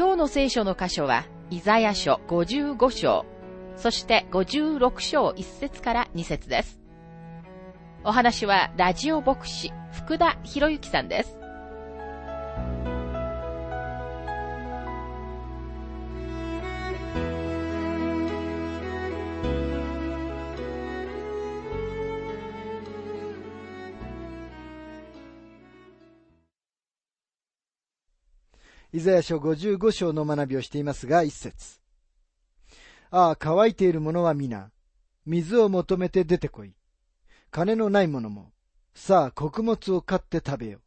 今日の聖書の箇所は、イザヤ書55章、そして56章1節から2節です。お話は、ラジオ牧師、福田博之さんです。イザヤ書55章の学びをしていますが、一節。ああ、乾いている者は皆、水を求めて出てこい。金のない者も、さあ、穀物を買って食べよ。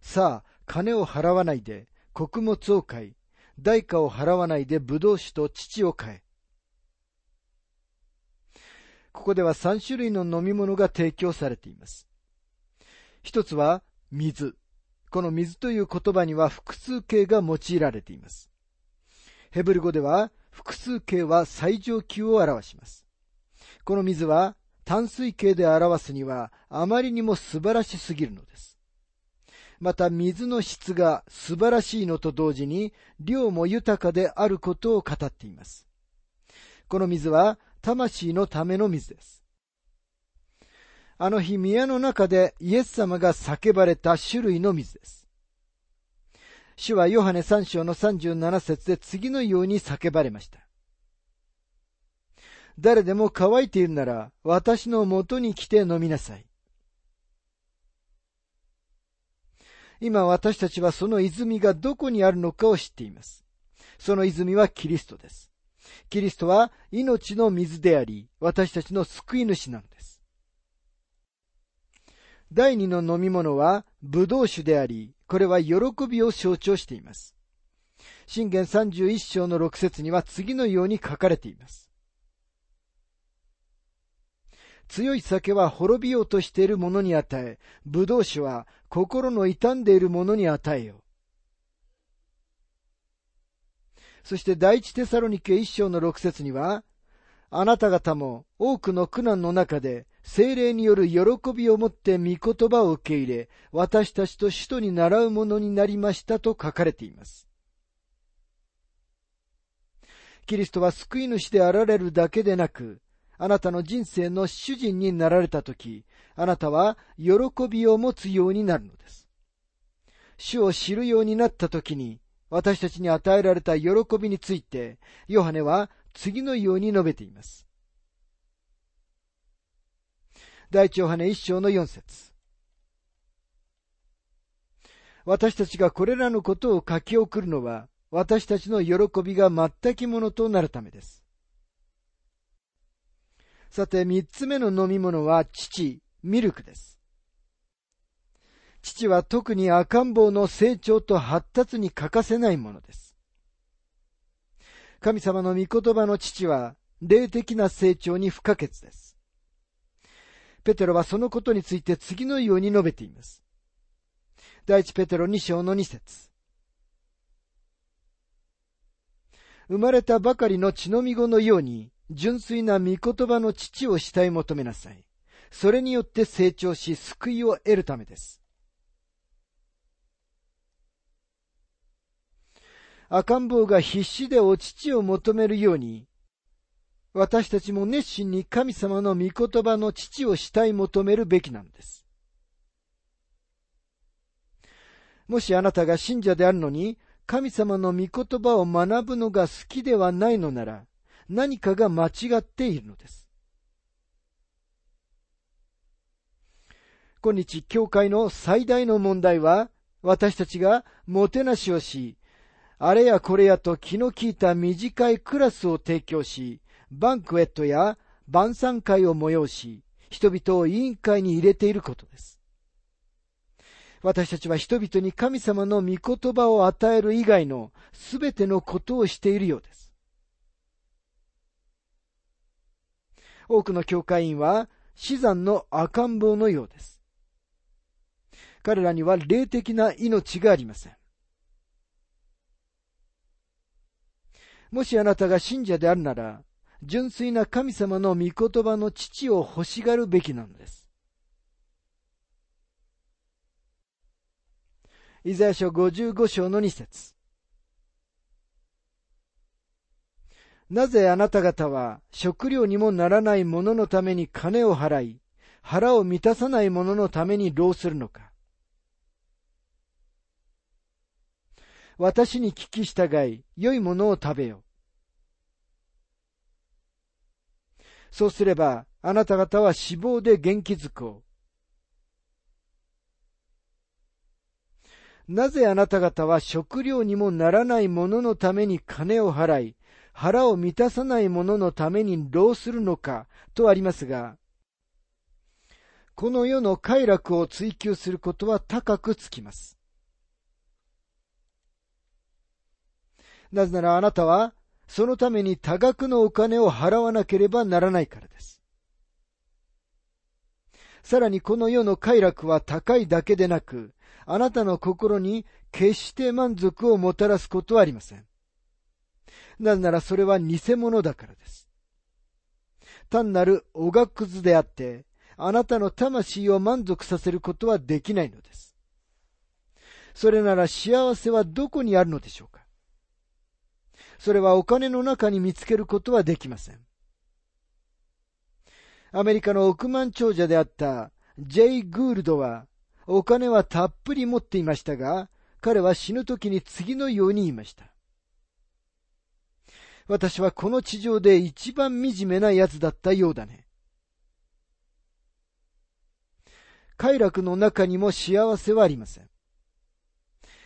さあ、金を払わないで、穀物を買い、代価を払わないで葡萄酒と乳を買え。ここでは三種類の飲み物が提供されています。一つは水。この水という言葉には複数形が用いられています。ヘブル語では複数形は最上級を表します。この水は淡水形で表すにはあまりにも素晴らしすぎるのです。また水の質が素晴らしいのと同時に量も豊かであることを語っています。この水は魂のための水です。あの日宮の中でイエス様が叫ばれた種類の水です。主はヨハネ3章の37節で次のように叫ばれました。誰でも乾いているなら私のもとに来て飲みなさい。今私たちはその泉がどこにあるのかを知っています。その泉はキリストです。キリストは命の水であり、私たちの救い主なのです。第二の飲み物は葡萄酒であり、これは喜びを象徴しています。信玄31章の6節には次のように書かれています。強い酒は滅びようとしている者に与え、葡萄酒は心の傷んでいる者に与えよ。そして第一テサロニケ一章の6節には、あなた方も多くの苦難の中で精霊による喜びをもって御言葉を受け入れ、私たちと使徒に習うものになりましたと書かれています。キリストは救い主であられるだけでなく、あなたの人生の主人になられたとき、あなたは喜びを持つようになるのです。主を知るようになったときに、私たちに与えられた喜びについて、ヨハネは次のように述べています。第一ヨハネ一章の四節私たちがこれらのことを書き送るのは、私たちの喜びが全きものとなるためです。さて、三つ目の飲み物は父、ミルクです。父は特に赤ん坊の成長と発達に欠かせないものです。神様の御言葉の父は、霊的な成長に不可欠です。ペテロはそのことについて次のように述べています。第一ペテロ2章の2節生まれたばかりの血のみ子のように、純粋な御言葉の父を慕い求めなさい。それによって成長し、救いを得るためです。赤ん坊が必死でお乳を求めるように、私たちも熱心に神様の御言葉の父を慕い求めるべきなんです。もしあなたが信者であるのに、神様の御言葉を学ぶのが好きではないのなら、何かが間違っているのです。今日、教会の最大の問題は、私たちがもてなしをし、あれやこれやと気の利いた短いクラスを提供し、バンクエットや晩餐会を催し、人々を委員会に入れていることです。私たちは人々に神様の御言葉を与える以外のすべてのことをしているようです。多くの教会員は死産の赤ん坊のようです。彼らには霊的な命がありません。もしあなたが信者であるなら、純粋な神様の御言葉の父を欲しがるべきなのです。イザヤ書55章の2節なぜあなた方は食料にもならないもののために金を払い、腹を満たさないもののために労するのか。私に聞き従い、良いものを食べよ。そうすれば、あなた方は死亡で元気づこう。なぜあなた方は食料にもならないもののために金を払い、腹を満たさないもののために労するのかとありますが、この世の快楽を追求することは高くつきます。なぜならあなたはそのために多額のお金を払わなければならないからです。さらにこの世の快楽は高いだけでなく、あなたの心に決して満足をもたらすことはありません。なぜならそれは偽物だからです。単なるおがくずであって、あなたの魂を満足させることはできないのです。それなら幸せはどこにあるのでしょうか？それはお金の中に見つけることはできません。アメリカの億万長者であったジェイ・グールドは、お金はたっぷり持っていましたが、彼は死ぬ時に次のように言いました。私はこの地上で一番惨めな奴だったようだね。快楽の中にも幸せはありません。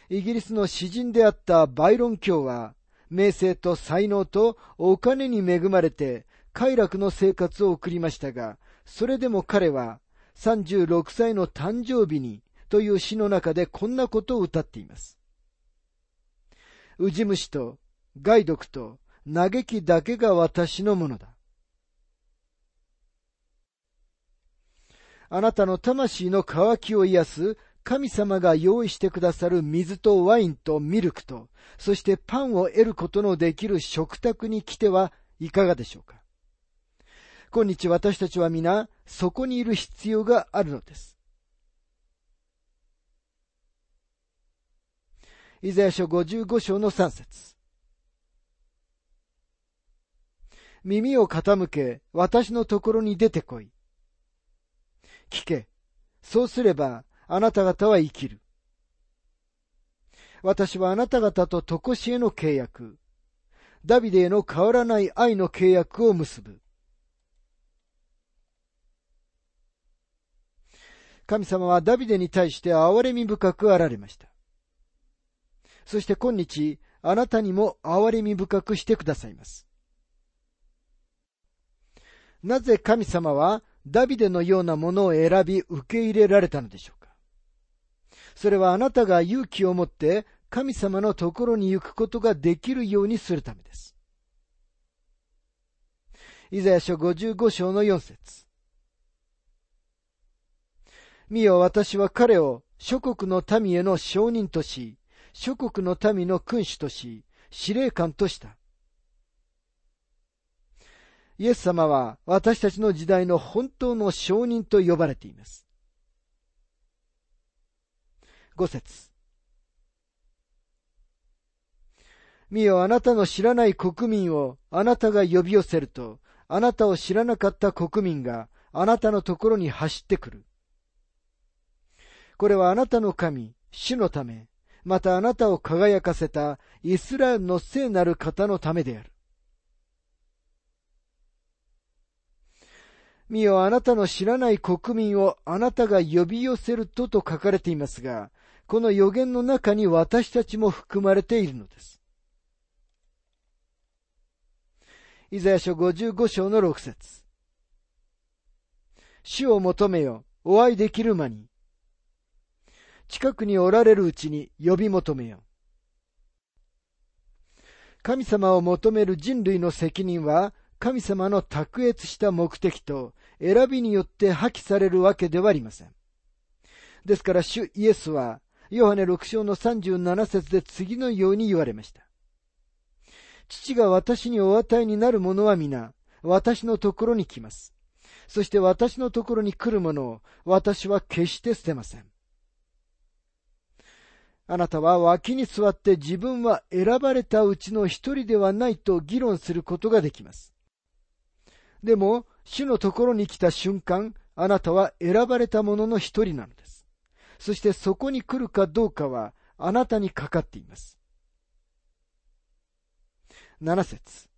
イギリスの詩人であったバイロン教は、名声と才能とお金に恵まれて快楽の生活を送りましたが、それでも彼は36歳の誕生日にという詩の中でこんなことを歌っています。ウジ虫と害毒と嘆きだけが私のものだ。あなたの魂の渇きを癒す神様が用意してくださる水とワインとミルクと、そしてパンを得ることのできる食卓に来てはいかがでしょうか？今日私たちは皆そこにいる必要があるのです。イザヤ書55章の3節耳を傾け、私のところに出てこい。聞け。そうすれば、あなた方は生きる。私はあなた方ととこしえの契約、ダビデへの変わらない愛の契約を結ぶ。神様はダビデに対して憐れみ深くあられました。そして今日、あなたにも憐れみ深くしてくださいます。なぜ神様はダビデのようなものを選び受け入れられたのでしょうか？それはあなたが勇気を持って神様のところに行くことができるようにするためです。イザヤ書55章の4節見よ私は彼を諸国の民への証人とし、諸国の民の君主とし、司令官とした。イエス様は私たちの時代の本当の証人と呼ばれています。五節見よあなたの知らない国民をあなたが呼び寄せると、あなたを知らなかった国民があなたのところに走ってくる。これはあなたの神、主のため、またあなたを輝かせたイスラエルの聖なる方のためである。見よあなたの知らない国民をあなたが呼び寄せるとと書かれていますが、この予言の中に私たちも含まれているのです。イザヤ書55章の6節主を求めよ、お会いできる間に。近くにおられるうちに呼び求めよ。神様を求める人類の責任は、神様の卓越した目的と選びによって破棄されるわけではありません。ですから主イエスは、ヨハネ6章の37節で次のように言われました。父が私にお与えになる者は皆、私のところに来ます。そして私のところに来る者を私は決して捨てません。あなたは脇に座って自分は選ばれたうちの一人ではないと議論することができます。でも、主のところに来た瞬間、あなたは選ばれた者の一人なのです。そしてそこに来るかどうかはあなたにかかっています。七節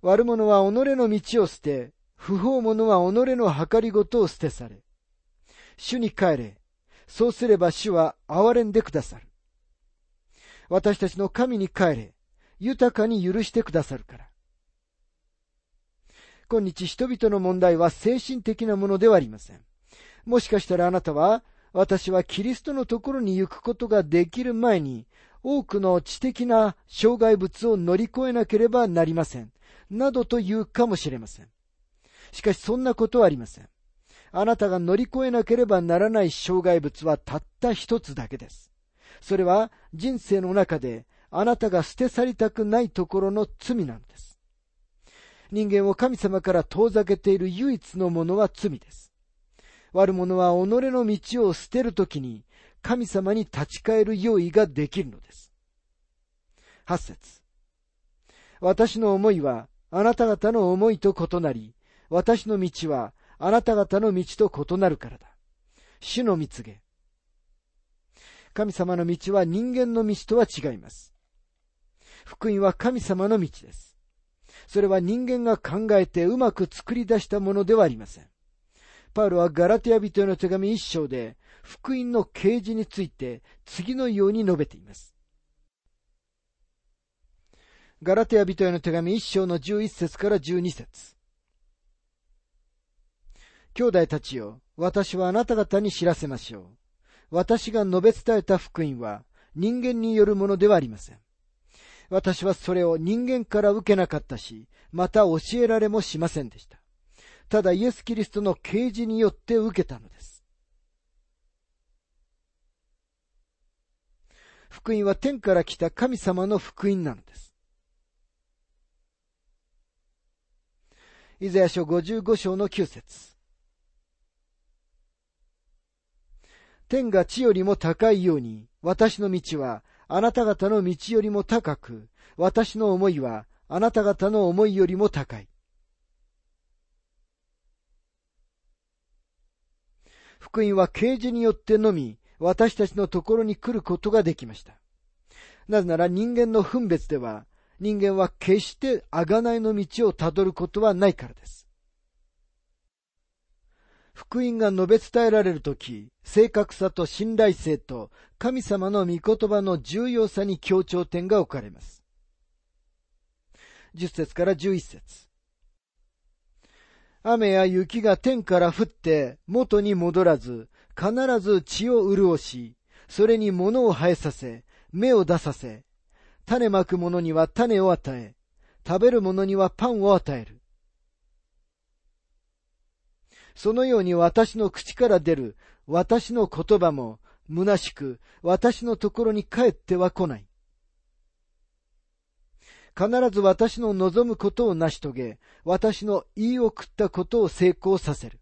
悪者は己の道を捨て、不法者は己の計りごとを捨てされ。主に帰れ。そうすれば主は憐れんでくださる。私たちの神に帰れ。豊かに許してくださるから。今日人々の問題は精神的なものではありません。もしかしたらあなたは、私はキリストのところに行くことができる前に、多くの知的な障害物を乗り越えなければなりません。などと言うかもしれません。しかしそんなことはありません。あなたが乗り越えなければならない障害物はたった一つだけです。それは人生の中であなたが捨て去りたくないところの罪なんです。人間を神様から遠ざけている唯一のものは罪です。悪者は己の道を捨てるときに神様に立ち返る用意ができるのです。八節私の思いはあなた方の思いと異なり、私の道はあなた方の道と異なるからだ。主の蜜げ。神様の道は人間の道とは違います。福音は神様の道です。それは人間が考えてうまく作り出したものではありません。パウロはガラテヤ人への手紙一章で、福音の啓示について次のように述べています。ガラテヤ人への手紙一章の11節から12節兄弟たちよ、私はあなた方に知らせましょう。私が述べ伝えた福音は人間によるものではありません。私はそれを人間から受けなかったし、また教えられもしませんでした。ただイエス・キリストの啓示によって受けたのです。福音は天から来た神様の福音なのです。イザヤ書55章の9節天が地よりも高いように、私の道はあなた方の道よりも高く、私の思いはあなた方の思いよりも高い。福音は啓示によってのみ、私たちのところに来ることができました。なぜなら人間の分別では、人間は決して贖いの道をたどることはないからです。福音が述べ伝えられるとき、正確さと信頼性と神様の御言葉の重要さに強調点が置かれます。10節から11節雨や雪が天から降って元に戻らず、必ず血を潤し、それに物を生えさせ、芽を出させ、種まく者には種を与え、食べる者にはパンを与える。そのように私の口から出る私の言葉も虚しく私のところに帰っては来ない。必ず私の望むことを成し遂げ、私の言い送ったことを成功させる。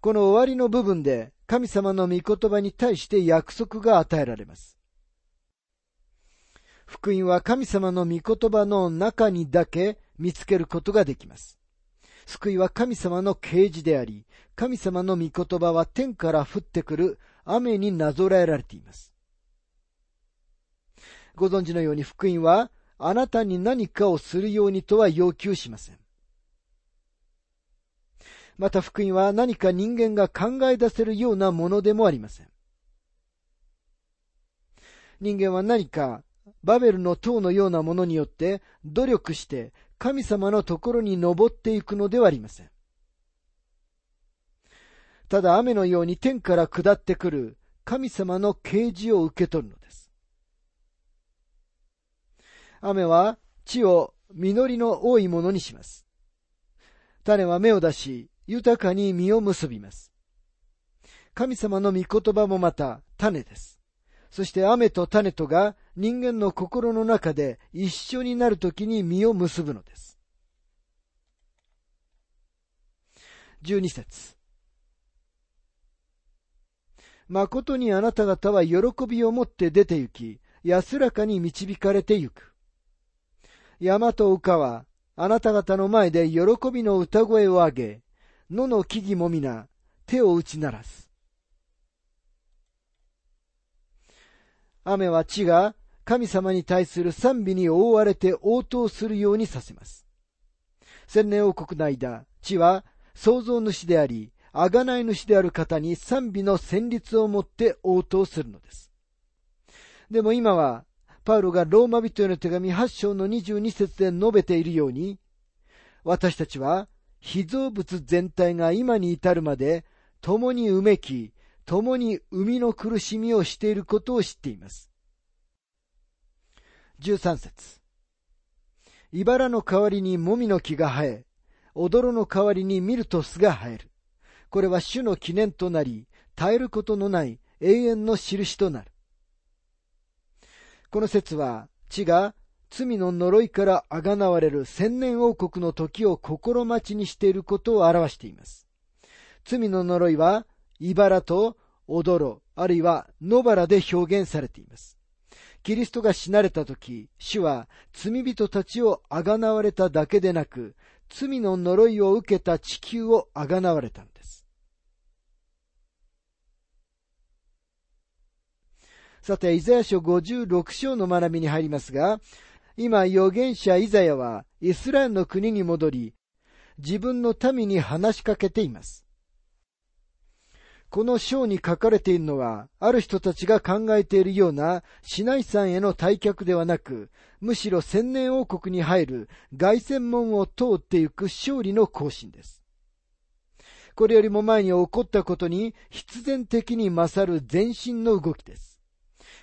この終わりの部分で神様の御言葉に対して約束が与えられます。福音は神様の御言葉の中にだけ見つけることができます。救いは神様の啓示であり、神様の御言葉は天から降ってくる雨になぞらえられています。ご存知のように福音はあなたに何かをするようにとは要求しません。また福音は何か人間が考え出せるようなものでもありません。人間は何かバベルの塔のようなものによって努力して神様のところに登っていくのではありません。ただ雨のように天から下ってくる神様の啓示を受け取るのす。雨は地を実りの多いものにします。種は芽を出し、豊かに実を結びます。神様の御言葉もまた種です。そして雨と種とが人間の心の中で一緒になるときに実を結ぶのです。十二節誠にあなた方は喜びを持って出て行き、安らかに導かれて行く。山と丘は、あなた方の前で喜びの歌声を上げ、野の木々も皆、手を打ち鳴らす。雨は地が神様に対する賛美に覆われて応答するようにさせます。千年王国の間、地は創造主であり、贖い主である方に賛美の旋律をもって応答するのです。でも今は、パウロがローマ人への手紙8章の22節で述べているように、私たちは被造物全体が今に至るまで共にうめき、共に生みの苦しみをしていることを知っています。13節茨の代わりにもみの木が生え、踊の代わりにミルトスが生える。これは主の記念となり、絶えることのない永遠の印となる。この説は、地が罪の呪いからあがなわれる千年王国の時を心待ちにしていることを表しています。罪の呪いは、茨と踊ろ、あるいは野原で表現されています。キリストが死なれた時、主は罪人たちをあがなわれただけでなく、罪の呪いを受けた地球をあがなわれたんです。さて、イザヤ書56章の学びに入りますが、今、預言者イザヤはイスラエルの国に戻り、自分の民に話しかけています。この章に書かれているのは、ある人たちが考えているような市内山への退却ではなく、むしろ千年王国に入る凱旋門を通っていく勝利の行進です。これよりも前に起こったことに必然的に勝る前進の動きです。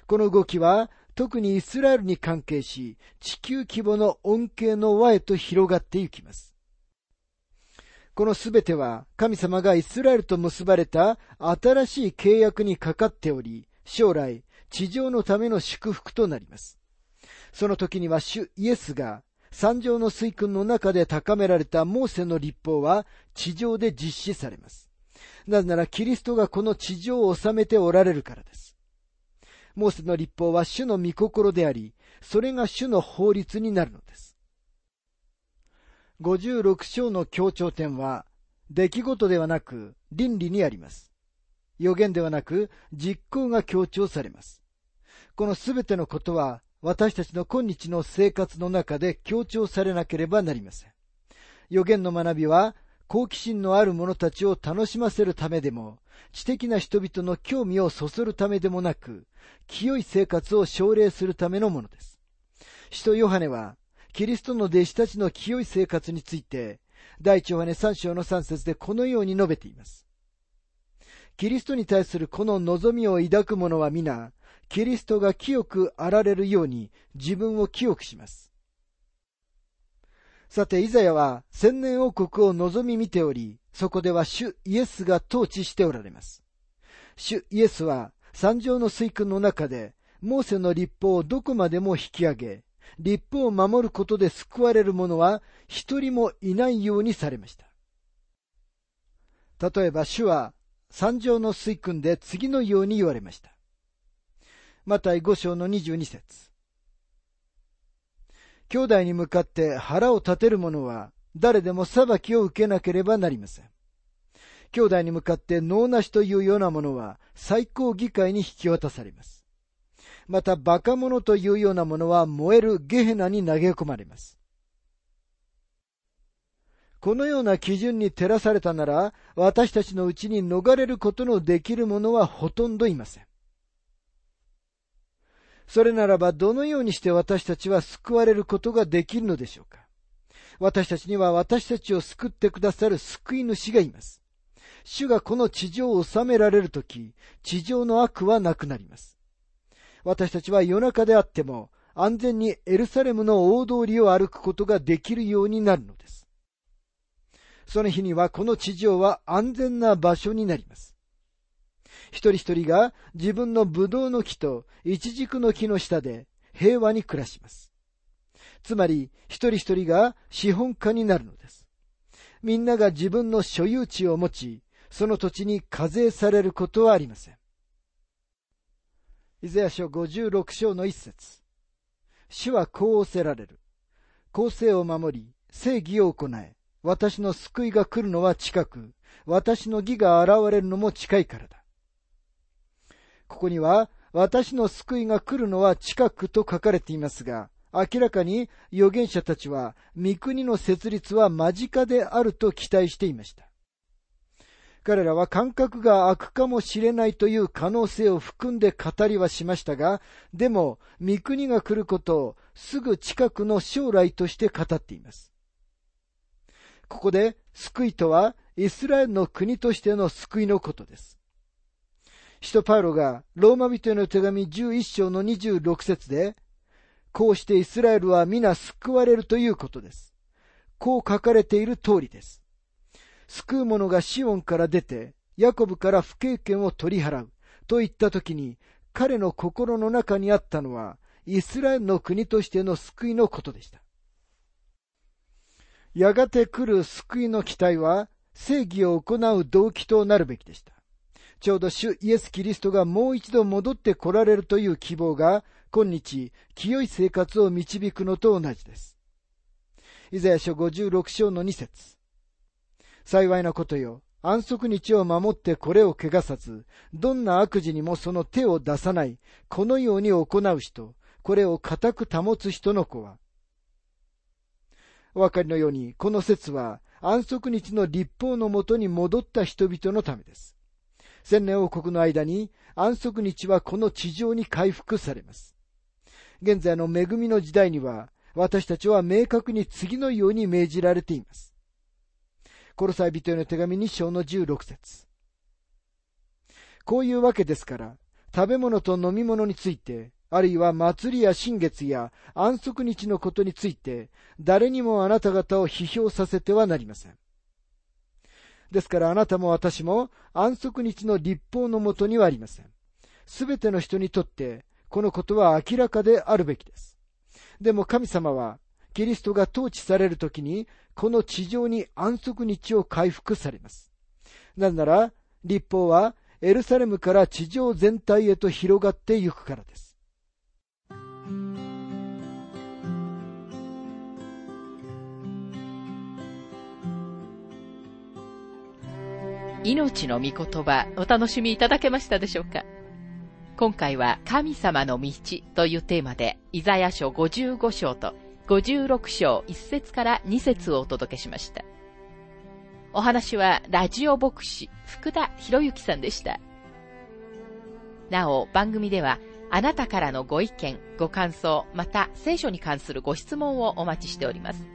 この動きは特にイスラエルに関係し、地球規模の恩恵の輪へと広がっていきます。このすべては神様がイスラエルと結ばれた新しい契約にかかっており、将来地上のための祝福となります。その時には主イエスが山上の水訓の中で高められたモーセの立法は地上で実施されます。なぜならキリストがこの地上を治めておられるからです。モーセの立法は主の御心であり、それが主の法律になるのです。56章の強調点は、出来事ではなく倫理にあります。予言ではなく実行が強調されます。このすべてのことは私たちの今日の生活の中で強調されなければなりません。予言の学びは好奇心のある者たちを楽しませるためでも、知的な人々の興味をそそるためでもなく、清い生活を奨励するためのものです。使徒ヨハネは、キリストの弟子たちの清い生活について、第一ヨハネ三章の三節でこのように述べています。キリストに対するこの望みを抱く者は皆、キリストが清くあられるように自分を清くします。さて、イザヤは千年王国を望み見ており、そこでは主イエスが統治しておられます。主イエスは山上の水訓の中で、モーセの立法をどこまでも引き上げ、立法を守ることで救われる者は一人もいないようにされました。例えば主は山上の水訓で次のように言われました。マタイ5章の22節兄弟に向かって腹を立てる者は誰でも裁きを受けなければなりません。兄弟に向かって脳なしというようなものは最高議会に引き渡されます。また馬鹿者というようなものは燃えるゲヘナに投げ込まれます。このような基準に照らされたなら、私たちのうちに逃れることのできる者はほとんどいません。それならばどのようにして私たちは救われることができるのでしょうか？私たちには私たちを救ってくださる救い主がいます。主がこの地上を治められるとき、地上の悪はなくなります。私たちは夜中であっても、安全にエルサレムの大通りを歩くことができるようになるのです。その日にはこの地上は安全な場所になります。一人一人が自分のブドウの木とイチジクの木の下で平和に暮らします。つまり、一人一人が資本家になるのです。みんなが自分の所有地を持ち、その土地に課税されることはありません。イザヤ書56章の一節主はこう仰せられる。公正を守り、正義を行え。私の救いが来るのは近く、私の義が現れるのも近いからだ。ここには、私の救いが来るのは近くと書かれていますが、明らかに預言者たちは、御国の設立は間近であると期待していました。彼らは感覚が空くかもしれないという可能性を含んで語りはしましたが、でも、御国が来ることをすぐ近くの将来として語っています。ここで、救いとは、イスラエルの国としての救いのことです。使徒パウロが、ローマ人への手紙11章の26節で、こうしてイスラエルは皆救われるということです。こう書かれている通りです。救う者がシオンから出て、ヤコブから不経験を取り払うと言った時に、彼の心の中にあったのは、イスラエルの国としての救いのことでした。やがて来る救いの期待は、正義を行う動機となるべきでした。ちょうど主イエス・キリストがもう一度戻って来られるという希望が、今日、清い生活を導くのと同じです。イザヤ書56章の2節幸いなことよ。安息日を守ってこれを汚さず、どんな悪事にもその手を出さない、このように行う人、これを固く保つ人の子は。お分かりのように、この説は安息日の立法のもとに戻った人々のためです。千年王国の間に安息日はこの地上に回復されます。現在の恵みの時代には、私たちは明確に次のように命じられています。コロサイ人への手紙2章の16節こういうわけですから、食べ物と飲み物について、あるいは祭りや新月や安息日のことについて、誰にもあなた方を批評させてはなりません。ですからあなたも私も安息日の立法のもとにはありません。すべての人にとって、このことは明らかであるべきです。でも神様は、キリストが統治されるときに、この地上に安息日を回復されます。なぜなら、立法はエルサレムから地上全体へと広がっていくからです。命の御言葉お楽しみいただけましたでしょうか？今回は神様の道というテーマでイザヤ書55章と56章1節から2節をお届けしました。お話はラジオ牧師福田博之さんでした。なお、番組ではあなたからのご意見、ご感想、また聖書に関するご質問をお待ちしております。